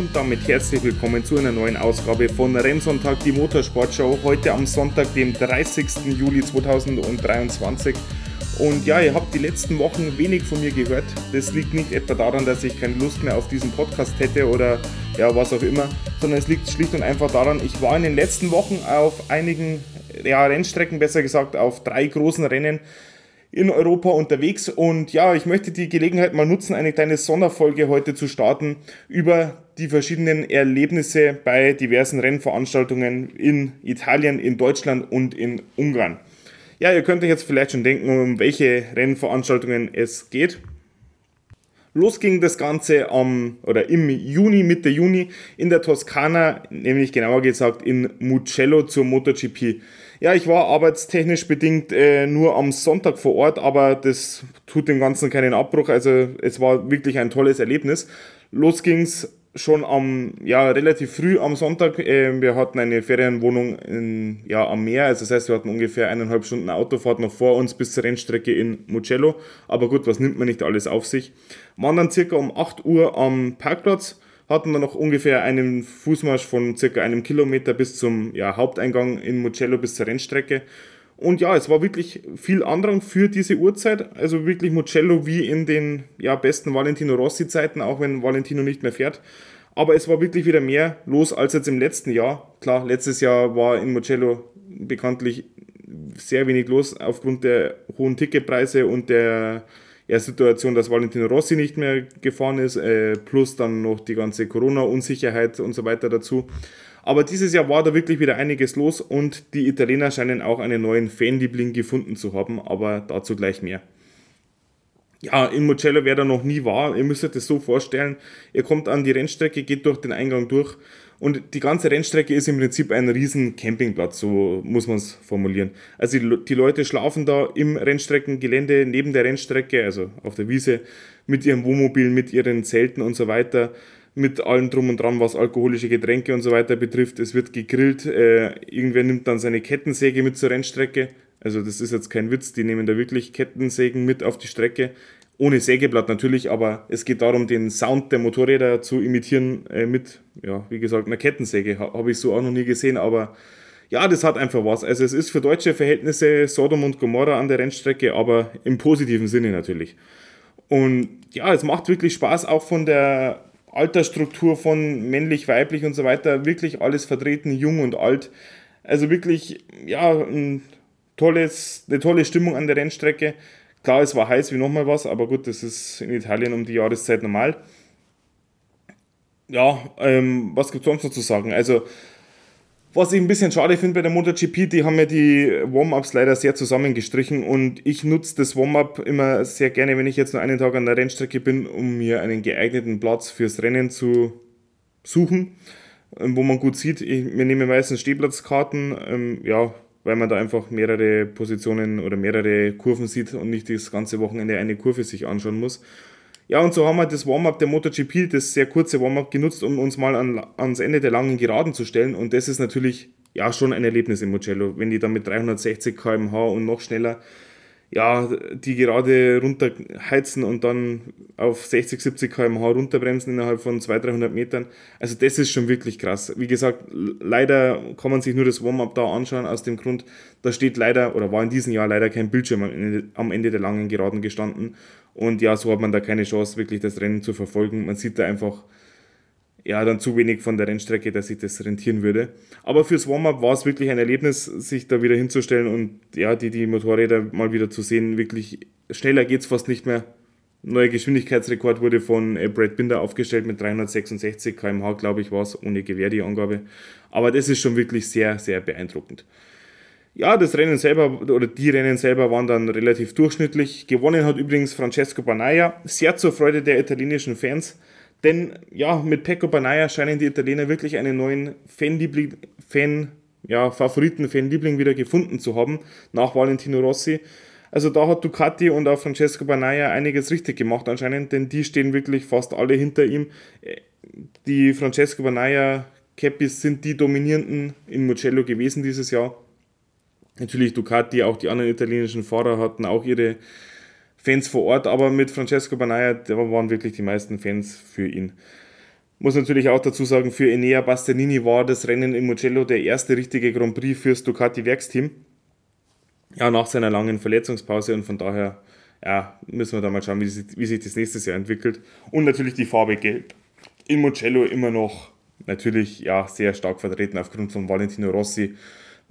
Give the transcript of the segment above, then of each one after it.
Und damit herzlich willkommen zu einer neuen Ausgabe von Rennsonntag, die Motorsportshow. Heute am Sonntag, dem 30. Juli 2023. Und ja, ihr habt die letzten Wochen wenig von mir gehört. Das liegt nicht etwa daran, dass ich keine Lust mehr auf diesen Podcast hätte oder ja, was auch immer, sondern es liegt schlicht und einfach daran, ich war in den letzten Wochen auf einigen ja, Rennstrecken, besser gesagt auf drei großen Rennen in Europa unterwegs und ja, ich möchte die Gelegenheit mal nutzen, eine kleine Sonderfolge heute zu starten über die verschiedenen Erlebnisse bei diversen Rennveranstaltungen in Italien, in Deutschland und in Ungarn. Ja, ihr könnt euch jetzt vielleicht schon denken, um welche Rennveranstaltungen es geht. Los ging das Ganze am oder im Juni, Mitte Juni in der Toskana, nämlich genauer gesagt in Mugello zur MotoGP. Ja, ich war arbeitstechnisch bedingt äh, nur am Sonntag vor Ort, aber das tut dem Ganzen keinen Abbruch. Also es war wirklich ein tolles Erlebnis. Los ging's schon am, ja, relativ früh am Sonntag. Äh, wir hatten eine Ferienwohnung in, ja, am Meer, also das heißt, wir hatten ungefähr eineinhalb Stunden Autofahrt noch vor uns bis zur Rennstrecke in Mugello. Aber gut, was nimmt man nicht alles auf sich? Waren dann circa um 8 Uhr am Parkplatz, hatten dann noch ungefähr einen Fußmarsch von circa einem Kilometer bis zum ja, Haupteingang in Mugello bis zur Rennstrecke. Und ja, es war wirklich viel Andrang für diese Uhrzeit. Also wirklich Mugello wie in den ja, besten Valentino Rossi-Zeiten, auch wenn Valentino nicht mehr fährt. Aber es war wirklich wieder mehr los als jetzt im letzten Jahr. Klar, letztes Jahr war in Mugello bekanntlich sehr wenig los aufgrund der hohen Ticketpreise und der ja, Situation, dass Valentino Rossi nicht mehr gefahren ist, äh, plus dann noch die ganze Corona-Unsicherheit und so weiter dazu. Aber dieses Jahr war da wirklich wieder einiges los und die Italiener scheinen auch einen neuen Fanliebling gefunden zu haben, aber dazu gleich mehr. Ja, in Mugello, wer da noch nie war, ihr müsst euch das so vorstellen, ihr kommt an die Rennstrecke, geht durch den Eingang durch und die ganze Rennstrecke ist im Prinzip ein riesen Campingplatz, so muss man es formulieren. Also die, die, Leute schlafen da im Rennstreckengelände, neben der Rennstrecke, also auf der Wiese, mit ihrem Wohnmobil, mit ihren Zelten und so weiter mit allem drum und dran, was alkoholische Getränke und so weiter betrifft. Es wird gegrillt, äh, irgendwer nimmt dann seine Kettensäge mit zur Rennstrecke. Also das ist jetzt kein Witz, die nehmen da wirklich Kettensägen mit auf die Strecke. Ohne Sägeblatt natürlich, aber es geht darum, den Sound der Motorräder zu imitieren äh, mit, ja, wie gesagt, einer Kettensäge. Habe ich so auch noch nie gesehen, aber ja, das hat einfach was. Also es ist für deutsche Verhältnisse Sodom und Gomorra an der Rennstrecke, aber im positiven Sinne natürlich. Und ja, es macht wirklich Spaß, auch von der Altersstruktur von männlich, weiblich und so weiter, wirklich alles vertreten, jung und alt. Also wirklich, ja, ein tolles, eine tolle Stimmung an der Rennstrecke. Klar, es war heiß wie nochmal was, aber gut, das ist in Italien um die Jahreszeit normal. Ja, ähm, was gibt es sonst noch zu sagen? Also, was ich ein bisschen schade finde bei der MotoGP, die haben ja die Warm-Ups leider sehr zusammengestrichen und ich nutze das Warm-Up immer sehr gerne, wenn ich jetzt nur einen Tag an der Rennstrecke bin, um mir einen geeigneten Platz fürs Rennen zu suchen, ähm, wo man gut sieht. Ich, wir nehmen meistens Stehplatzkarten, ähm, ja, weil man da einfach mehrere Positionen oder mehrere Kurven sieht und nicht das ganze Wochenende eine Kurve sich anschauen muss. Ja, und so haben wir das Warm-up der MotoGP, das sehr kurze Warm-up genutzt, um uns mal an, ans Ende der langen Geraden zu stellen. Und das ist natürlich ja schon ein Erlebnis im Mugello, wenn die dann mit 360 km/h und noch schneller ja, die gerade runterheizen und dann auf 60, 70 km/h runterbremsen innerhalb von 200, 300 Metern. Also das ist schon wirklich krass. Wie gesagt, leider kann man sich nur das Warm-up da anschauen, aus dem Grund, da steht leider, oder war in diesem Jahr leider kein Bildschirm am Ende, am Ende der langen Geraden gestanden. Und ja, so hat man da keine Chance, wirklich das Rennen zu verfolgen. Man sieht da einfach ja, dann zu wenig von der Rennstrecke, dass sich das rentieren würde. Aber fürs Warm-up war es wirklich ein Erlebnis, sich da wieder hinzustellen und ja, die, die Motorräder mal wieder zu sehen. Wirklich schneller geht es fast nicht mehr. Neuer Geschwindigkeitsrekord wurde von äh, Brad Binder aufgestellt mit 366 km/h, glaube ich, war es, ohne Gewehr die Angabe. Aber das ist schon wirklich sehr, sehr beeindruckend. Ja, das Rennen selber oder die Rennen selber waren dann relativ durchschnittlich. Gewonnen hat übrigens Francesco Banaya, sehr zur Freude der italienischen Fans. Denn ja, mit Pecco Banaya scheinen die Italiener wirklich einen neuen Fanliebling, Fan, ja, Favoriten, Fanliebling wieder gefunden zu haben, nach Valentino Rossi. Also da hat Ducati und auch Francesco Banaya einiges richtig gemacht anscheinend, denn die stehen wirklich fast alle hinter ihm. Die Francesco Banaya Capis sind die dominierenden in Mugello gewesen dieses Jahr. Natürlich Ducati, auch die anderen italienischen Fahrer hatten auch ihre Fans vor Ort, aber mit Francesco Banaya, da waren wirklich die meisten Fans für ihn. Muss natürlich auch dazu sagen, für Enea Bastianini war das Rennen in Mugello der erste richtige Grand Prix fürs Ducati Werksteam. Ja, nach seiner langen Verletzungspause und von daher ja, müssen wir da mal schauen, wie sich, wie sich das nächstes Jahr entwickelt. Und natürlich die Farbe Gelb. In Mugello immer noch natürlich ja, sehr stark vertreten aufgrund von Valentino Rossi,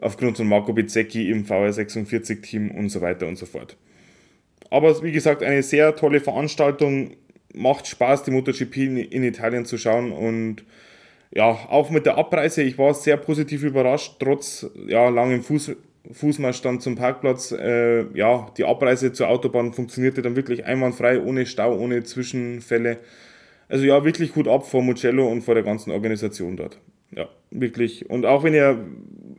aufgrund von Marco Bizzecchi im VR46-Team und so weiter und so fort. Aber wie gesagt, eine sehr tolle Veranstaltung. Macht Spaß, die MotoGP in Italien zu schauen und ja, auch mit der Abreise, ich war sehr positiv überrascht, trotz ja, langem Fuß, Fußmarschstand zum Parkplatz. Äh, ja, die Abreise zur Autobahn funktionierte dann wirklich einwandfrei, ohne Stau, ohne Zwischenfälle. Also ja, wirklich gut ab vor Mugello und vor der ganzen Organisation dort. Ja, wirklich. Und auch wenn ihr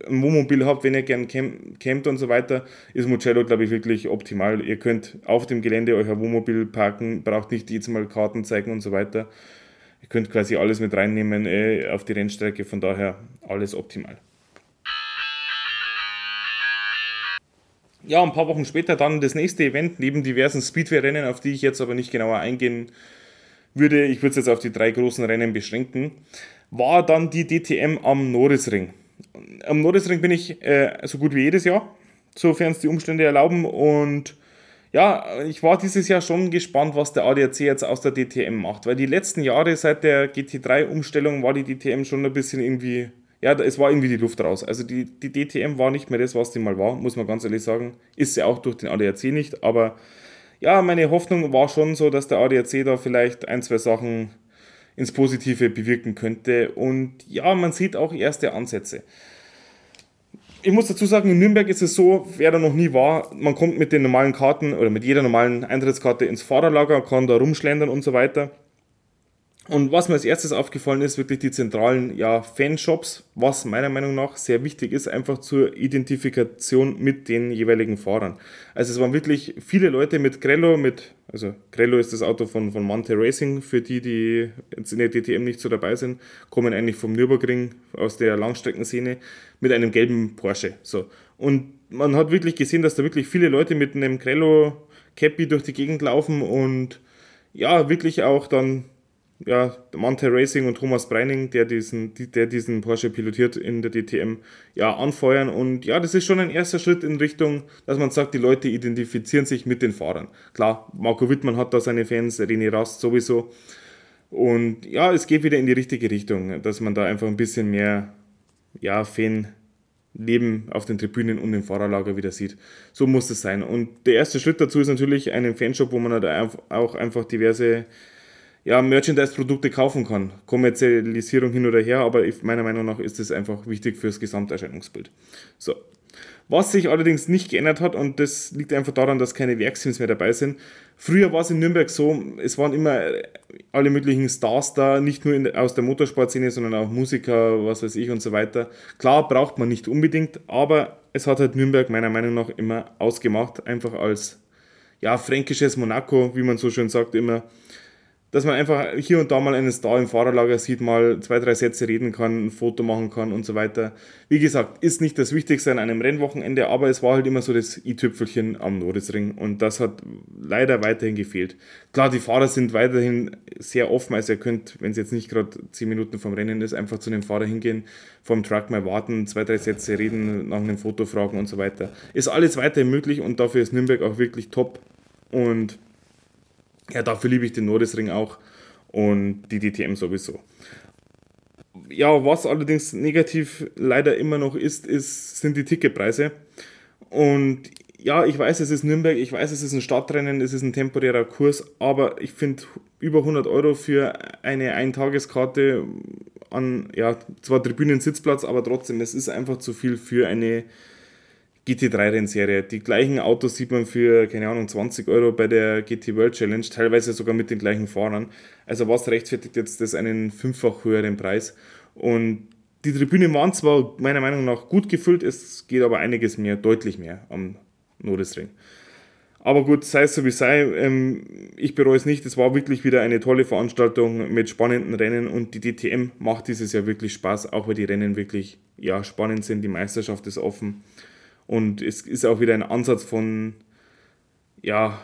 ein Wohnmobil habt, wenn ihr gern campt und so weiter, ist Mugello, glaube ich, wirklich optimal. Ihr könnt auf dem Gelände euer Wohnmobil parken, braucht nicht jedes Mal Karten zeigen und so weiter. Ihr könnt quasi alles mit reinnehmen äh, auf die Rennstrecke, von daher alles optimal. Ja, ein paar Wochen später dann das nächste Event, neben diversen Speedway-Rennen, auf die ich jetzt aber nicht genauer eingehen würde, ich würde es jetzt auf die drei großen Rennen beschränken, war dann die DTM am Norrisring. Am Norrisring bin ich äh, so gut wie jedes Jahr, sofern es die Umstände erlauben. Und ja, ich war dieses Jahr schon gespannt, was der ADAC jetzt aus der DTM macht, weil die letzten Jahre seit der GT3-Umstellung war die DTM schon ein bisschen irgendwie, ja, es war irgendwie die Luft raus. Also die, die DTM war nicht mehr das, was die mal war, muss man ganz ehrlich sagen. Ist sie auch durch den ADAC nicht, aber ja, meine Hoffnung war schon so, dass der ADAC da vielleicht ein, zwei Sachen ins Positive bewirken könnte. Und ja, man sieht auch erste Ansätze. Ich muss dazu sagen, in Nürnberg ist es so, wer da noch nie war, man kommt mit den normalen Karten oder mit jeder normalen Eintrittskarte ins Fahrerlager, kann da rumschlendern und so weiter. Und was mir als erstes aufgefallen ist, wirklich die zentralen ja, Fanshops, was meiner Meinung nach sehr wichtig ist, einfach zur Identifikation mit den jeweiligen Fahrern. Also es waren wirklich viele Leute mit Grello, mit, also Grello ist das Auto von, von Monte Racing, für die, die jetzt in der DTM nicht so dabei sind, kommen eigentlich vom Nürburgring aus der Langstreckenszene mit einem gelben Porsche. So. Und man hat wirklich gesehen, dass da wirklich viele Leute mit einem Grello Cappy durch die Gegend laufen und ja, wirklich auch dann ja, Monte Racing und Thomas Breining, der diesen, der diesen Porsche pilotiert in der DTM, ja, anfeuern. Und ja, das ist schon ein erster Schritt in Richtung, dass man sagt, die Leute identifizieren sich mit den Fahrern. Klar, Marco Wittmann hat da seine Fans, René Rast sowieso. Und ja, es geht wieder in die richtige Richtung, dass man da einfach ein bisschen mehr, ja, Fan-Leben auf den Tribünen und im Fahrerlager wieder sieht. So muss es sein. Und der erste Schritt dazu ist natürlich einen Fanshop, wo man halt auch einfach diverse ja, Merchandise-Produkte kaufen kann. Kommerzialisierung hin oder her, aber meiner Meinung nach ist es einfach wichtig fürs Gesamterscheinungsbild. So. Was sich allerdings nicht geändert hat, und das liegt einfach daran, dass keine Werksteams mehr dabei sind. Früher war es in Nürnberg so, es waren immer alle möglichen Stars da, nicht nur in, aus der Motorsportszene, sondern auch Musiker, was weiß ich und so weiter. Klar, braucht man nicht unbedingt, aber es hat halt Nürnberg meiner Meinung nach immer ausgemacht, einfach als ja, fränkisches Monaco, wie man so schön sagt, immer dass man einfach hier und da mal einen Star im Fahrerlager sieht, mal zwei, drei Sätze reden kann, ein Foto machen kann und so weiter. Wie gesagt, ist nicht das Wichtigste an einem Rennwochenende, aber es war halt immer so das i-Tüpfelchen am Norrisring und das hat leider weiterhin gefehlt. Klar, die Fahrer sind weiterhin sehr offen, also ihr könnt, wenn es jetzt nicht gerade zehn Minuten vom Rennen ist, einfach zu dem Fahrer hingehen, vom Truck mal warten, zwei, drei Sätze reden, nach einem Foto fragen und so weiter. Ist alles weiterhin möglich und dafür ist Nürnberg auch wirklich top und ja, dafür liebe ich den Nordisring auch und die DTM sowieso. Ja, was allerdings negativ leider immer noch ist, ist sind die Ticketpreise. Und ja, ich weiß, es ist Nürnberg, ich weiß, es ist ein Stadtrennen, es ist ein temporärer Kurs, aber ich finde über 100 Euro für eine Eintageskarte an, ja, zwar Tribünen-Sitzplatz, aber trotzdem, es ist einfach zu viel für eine GT3-Rennserie. Die gleichen Autos sieht man für, keine Ahnung, 20 Euro bei der GT World Challenge, teilweise sogar mit den gleichen Fahrern. Also was rechtfertigt jetzt das einen fünffach höheren Preis? Und die Tribünen waren zwar meiner Meinung nach gut gefüllt, es geht aber einiges mehr, deutlich mehr am Nordesring. Aber gut, sei es so wie sei, ähm, ich bereue es nicht. Es war wirklich wieder eine tolle Veranstaltung mit spannenden Rennen und die DTM macht dieses Jahr wirklich Spaß, auch weil die Rennen wirklich ja, spannend sind. Die Meisterschaft ist offen. Und es ist auch wieder ein Ansatz von, ja,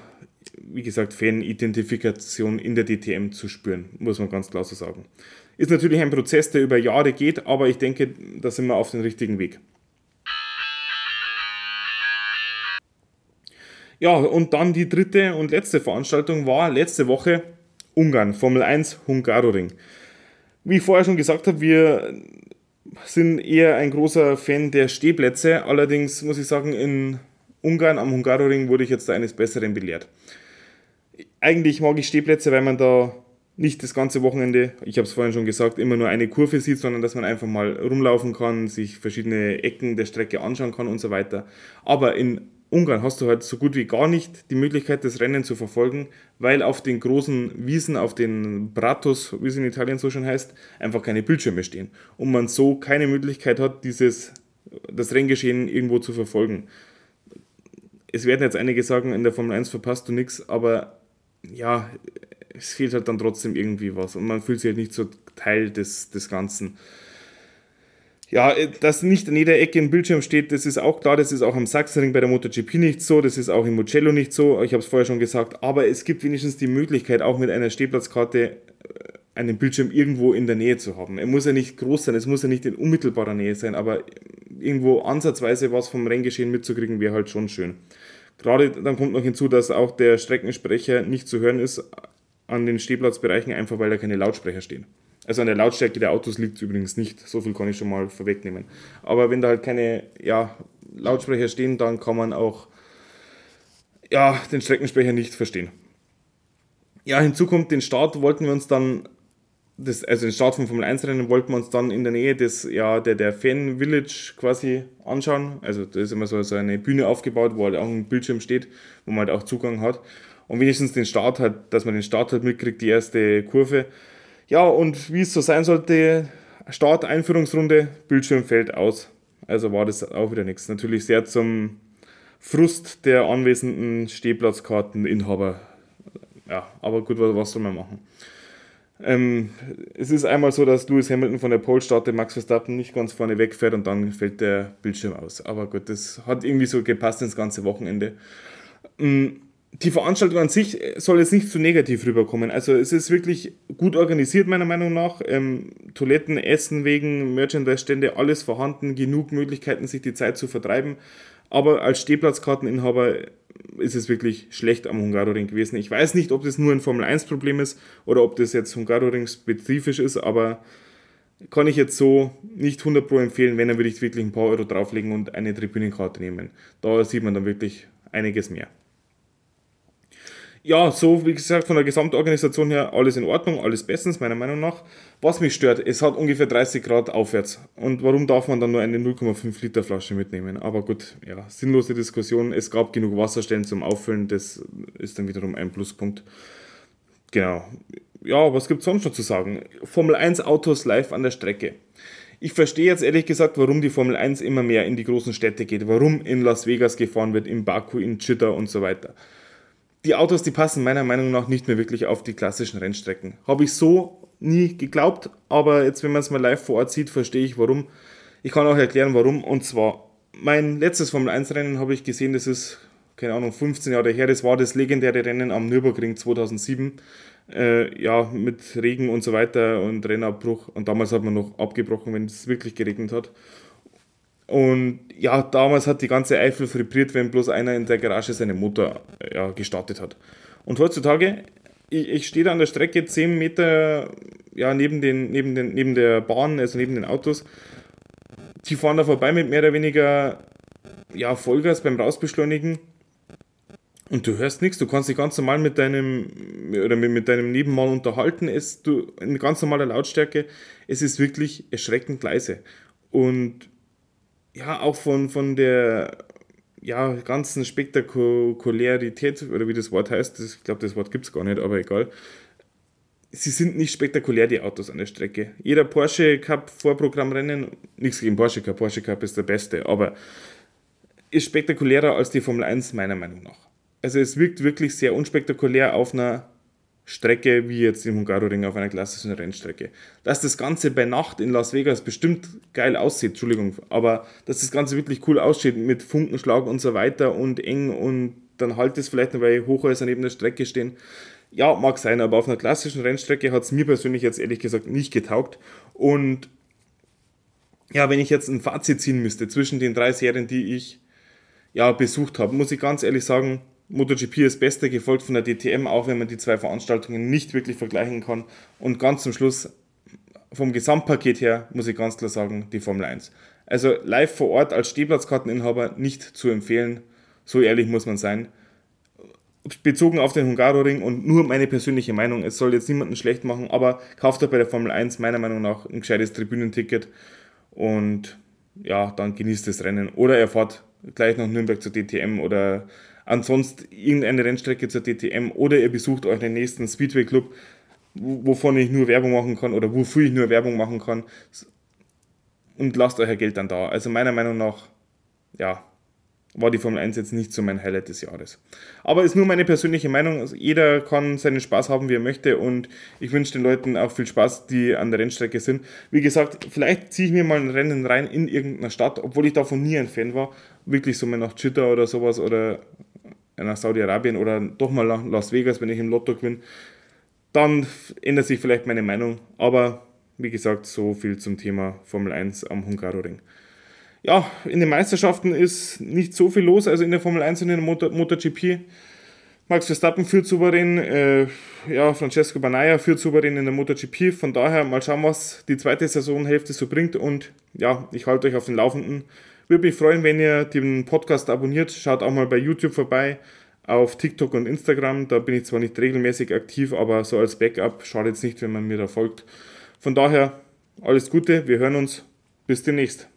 wie gesagt, Fan-Identifikation in der DTM zu spüren, muss man ganz klar so sagen. Ist natürlich ein Prozess, der über Jahre geht, aber ich denke, da sind wir auf dem richtigen Weg. Ja, und dann die dritte und letzte Veranstaltung war letzte Woche Ungarn, Formel 1 Hungaroring. Wie ich vorher schon gesagt habe, wir sind eher ein großer Fan der Stehplätze. Allerdings muss ich sagen, in Ungarn am Hungaroring wurde ich jetzt eines Besseren belehrt. Eigentlich mag ich Stehplätze, weil man da nicht das ganze Wochenende, ich habe es vorhin schon gesagt, immer nur eine Kurve sieht, sondern dass man einfach mal rumlaufen kann, sich verschiedene Ecken der Strecke anschauen kann und so weiter. Aber in Ungarn hast du halt so gut wie gar nicht die Möglichkeit, das Rennen zu verfolgen, weil auf den großen Wiesen, auf den Bratos, wie es in Italien so schon heißt, einfach keine Bildschirme stehen. Und man so keine Möglichkeit hat, dieses, das Renngeschehen irgendwo zu verfolgen. Es werden jetzt einige sagen, in der Formel 1 verpasst du nichts, aber ja, es fehlt halt dann trotzdem irgendwie was und man fühlt sich halt nicht so Teil des, des Ganzen. Ja, äh, dass nicht an jeder Ecke ein Bildschirm steht, das ist auch klar, das ist auch am Sachsenring bei der MotoGP nicht so, das ist auch im Mugello nicht so, ich habe es vorher schon gesagt, aber es gibt wenigstens die Möglichkeit, auch mit einer Stehplatzkarte äh, einen Bildschirm irgendwo in der Nähe zu haben. Er muss ja nicht groß sein, es muss ja nicht in unmittelbarer Nähe sein, aber irgendwo ansatzweise was vom Renngeschehen mitzukriegen, wäre halt schon schön. Gerade dann kommt noch hinzu, dass auch der Streckensprecher nicht zu hören ist an den Stehplatzbereichen, einfach weil da keine Lautsprecher stehen. Also an der Lautstärke der Autos liegt es übrigens nicht, so viel kann ich schon mal vorwegnehmen. Aber wenn da halt keine ja, Lautsprecher stehen, dann kann man auch ja, den Streckensprecher nicht verstehen. Ja, hinzu kommt den Start, wollten wir uns dann, das, also den Start vom Formel 1 Rennen wollten wir uns dann in der Nähe des, ja, der, der Fan Village quasi anschauen. Also da ist immer so, so eine Bühne aufgebaut, wo halt auch ein Bildschirm steht, wo man halt auch Zugang hat. Und wenigstens den Start hat, dass man den Start halt mitkriegt, die erste Kurve. Ja, und wie es so sein sollte, Start, Einführungsrunde, Bildschirm fällt aus. Also war das auch wieder nichts. Natürlich sehr zum Frust der anwesenden Stehplatzkarteninhaber. Ja, aber gut, was soll man machen? Ähm, es ist einmal so, dass Lewis Hamilton von der Pole startet, Max Verstappen nicht ganz vorne wegfährt und dann fällt der Bildschirm aus. Aber gut, das hat irgendwie so gepasst ins ganze Wochenende. Ähm, die Veranstaltung an sich soll jetzt nicht zu negativ rüberkommen. Also es ist wirklich gut organisiert, meiner Meinung nach. Ähm, Toiletten, Essen wegen, Merchandise-Stände, alles vorhanden, genug Möglichkeiten, sich die Zeit zu vertreiben. Aber als Stehplatzkarteninhaber ist es wirklich schlecht am Hungaroring gewesen. Ich weiß nicht, ob das nur ein Formel-1-Problem ist oder ob das jetzt Hungaroring-spezifisch ist, aber kann ich jetzt so nicht 100 Pro empfehlen. Wenn, dann würde ich wirklich ein paar Euro drauflegen und eine Tribunenkarte nehmen. Da sieht man dann wirklich einiges mehr ja, so wie gesagt, von der Gesamtorganisation her alles in Ordnung, alles bestens, meiner Meinung nach. Was mich stört, es hat ungefähr 30 Grad aufwärts. Und warum darf man dann nur eine 0,5 Liter Flasche mitnehmen? Aber gut, ja, sinnlose Diskussion. Es gab genug Wasserstellen zum Auffüllen, das ist dann wiederum ein Pluspunkt. Genau. Ja, was gibt es sonst noch zu sagen? Formel 1 Autos live an der Strecke. Ich verstehe jetzt ehrlich gesagt, warum die Formel 1 immer mehr in die großen Städte geht, warum in Las Vegas gefahren wird, in Baku, in Chita und so weiter die Autos, die passen meiner Meinung nach nicht mehr wirklich auf die klassischen Rennstrecken. Habe ich so nie geglaubt, aber jetzt, wenn man es mal live vor Ort sieht, verstehe ich warum. Ich kann auch erklären, warum. Und zwar, mein letztes Formel 1 Rennen habe ich gesehen, das ist, keine Ahnung, 15 Jahre her. Das war das legendäre Rennen am Nürburgring 2007. Äh, ja, mit Regen und so weiter und Rennabbruch. Und damals hat man noch abgebrochen, wenn es wirklich geregnet hat. Und ja, damals hat die ganze Eifel vibriert, wenn bloß einer in der Garage seinen Motor ja, gestartet hat. Und heutzutage, ich, ich stehe da an der Strecke 10 Meter ja, neben, den, neben, den, neben der Bahn, also neben den Autos. Die fahren da vorbei mit mehr oder weniger ja, Vollgas beim Rausbeschleunigen. Und du hörst nichts, du kannst dich ganz normal mit deinem oder mit, mit deinem Nebenmann unterhalten. Es, du, in ganz normaler Lautstärke. Es ist wirklich erschreckend leise. Und ja, auch von, von der ja, ganzen Spektakularität, oder wie das Wort heißt, ich glaube, das Wort gibt es gar nicht, aber egal. Sie sind nicht spektakulär, die Autos an der Strecke. Jeder Porsche Cup Vorprogrammrennen, nichts gegen Porsche Cup, Porsche Cup ist der beste, aber ist spektakulärer als die Formel 1 meiner Meinung nach. Also es wirkt wirklich sehr unspektakulär auf einer Strecke wie jetzt im Hungaroring auf einer klassischen Rennstrecke. Dass das Ganze bei Nacht in Las Vegas bestimmt geil aussieht, Entschuldigung, aber dass das Ganze wirklich cool aussieht mit Funkenschlag und so weiter und eng und dann halt es vielleicht noch, weil Hochhäuser neben der Strecke stehen. Ja, mag sein, aber auf einer klassischen Rennstrecke hat es mir persönlich jetzt ehrlich gesagt nicht getaugt. Und ja, wenn ich jetzt ein Fazit ziehen müsste zwischen den drei Serien, die ich ja besucht habe, muss ich ganz ehrlich sagen, MotoGP ist Beste, gefolgt von der DTM, auch wenn man die zwei Veranstaltungen nicht wirklich vergleichen kann. Und ganz zum Schluss, vom Gesamtpaket her, muss ich ganz klar sagen, die Formel 1. Also live vor Ort als Stehplatzkarteninhaber nicht zu empfehlen, so ehrlich muss man sein. Bezogen auf den Hungaroring und nur meine persönliche Meinung, es soll jetzt niemanden schlecht machen, aber kauft euch bei der Formel 1 meiner Meinung nach ein gescheites Tribünenticket und ja, dann genießt das Rennen. Oder er fährt gleich nach Nürnberg zur DTM oder ansonsten irgendeine Rennstrecke zur DTM oder ihr besucht euch den nächsten Speedway Club, wovon ich nur Werbung machen kann oder wofür ich nur Werbung machen kann und lasst euer Geld dann da. Also meiner Meinung nach, ja, war die Formel 1 jetzt nicht so mein Highlight des Jahres. Aber ist nur meine persönliche Meinung. Also jeder kann seinen Spaß haben, wie er möchte. Und ich wünsche den Leuten auch viel Spaß, die an der Rennstrecke sind. Wie gesagt, vielleicht ziehe ich mir mal ein Rennen rein in irgendeiner Stadt, obwohl ich davon nie ein Fan war. Wirklich so mal nach Chitta oder sowas oder nach Saudi-Arabien oder doch mal nach Las Vegas, wenn ich im Lotto gewinne. Dann ändert sich vielleicht meine Meinung. Aber wie gesagt, so viel zum Thema Formel 1 am Hungaroring ja, in den Meisterschaften ist nicht so viel los, also in der Formel 1 und in der Motor, MotoGP. Max Verstappen führt souverän, äh, ja, Francesco Banaya führt souverän in der MotoGP. Von daher mal schauen, was die zweite Saisonhälfte so bringt. Und ja, ich halte euch auf den Laufenden. Würde mich freuen, wenn ihr den Podcast abonniert. Schaut auch mal bei YouTube vorbei, auf TikTok und Instagram. Da bin ich zwar nicht regelmäßig aktiv, aber so als Backup schadet es nicht, wenn man mir da folgt. Von daher alles Gute, wir hören uns. Bis demnächst.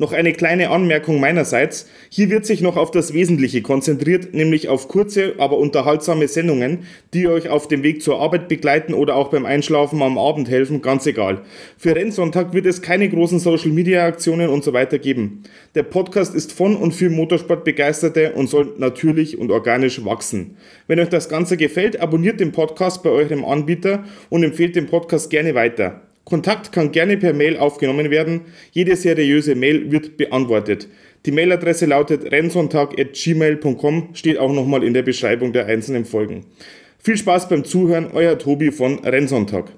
Noch eine kleine Anmerkung meinerseits. Hier wird sich noch auf das Wesentliche konzentriert, nämlich auf kurze, aber unterhaltsame Sendungen, die euch auf dem Weg zur Arbeit begleiten oder auch beim Einschlafen am Abend helfen, ganz egal. Für Rennsonntag wird es keine großen Social Media Aktionen und so weiter geben. Der Podcast ist von und für Motorsportbegeisterte und soll natürlich und organisch wachsen. Wenn euch das Ganze gefällt, abonniert den Podcast bei eurem Anbieter und empfehlt den Podcast gerne weiter. Kontakt kann gerne per Mail aufgenommen werden. Jede seriöse Mail wird beantwortet. Die Mailadresse lautet rennsonntag.gmail.com, steht auch nochmal in der Beschreibung der einzelnen Folgen. Viel Spaß beim Zuhören, euer Tobi von Rennsonntag.